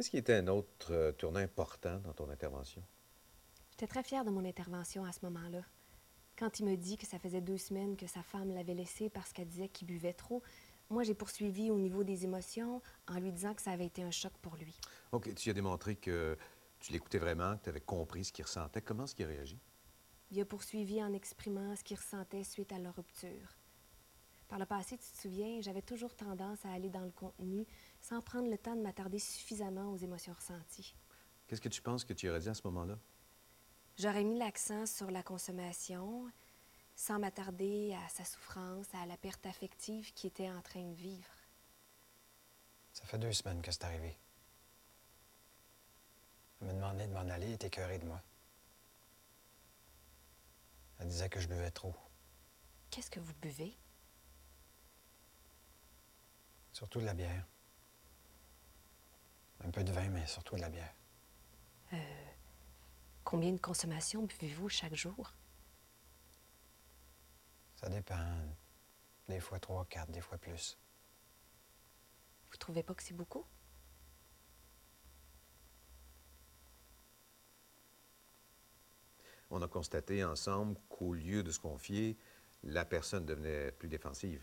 Qu'est-ce qui était un autre euh, tournant important dans ton intervention? J'étais très fière de mon intervention à ce moment-là. Quand il me dit que ça faisait deux semaines que sa femme l'avait laissé parce qu'elle disait qu'il buvait trop, moi, j'ai poursuivi au niveau des émotions en lui disant que ça avait été un choc pour lui. OK, tu as démontré que tu l'écoutais vraiment, que tu avais compris ce qu'il ressentait. Comment est-ce qu'il a réagi? Il a poursuivi en exprimant ce qu'il ressentait suite à leur rupture. Par le passé, tu te souviens, j'avais toujours tendance à aller dans le contenu sans prendre le temps de m'attarder suffisamment aux émotions ressenties. Qu'est-ce que tu penses que tu aurais dit à ce moment-là? J'aurais mis l'accent sur la consommation sans m'attarder à sa souffrance, à la perte affective qu'il était en train de vivre. Ça fait deux semaines que c'est arrivé. Elle me demandait de m'en aller, elle était de moi. Elle disait que je buvais trop. Qu'est-ce que vous buvez? Surtout de la bière. Un peu de vin, mais surtout de la bière. Euh, combien de consommations buvez-vous chaque jour? Ça dépend. Des fois trois, quatre, des fois plus. Vous trouvez pas que c'est beaucoup? On a constaté ensemble qu'au lieu de se confier, la personne devenait plus défensive.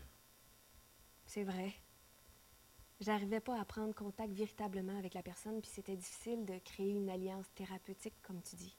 C'est vrai. J'arrivais pas à prendre contact véritablement avec la personne, puis c'était difficile de créer une alliance thérapeutique, comme tu dis.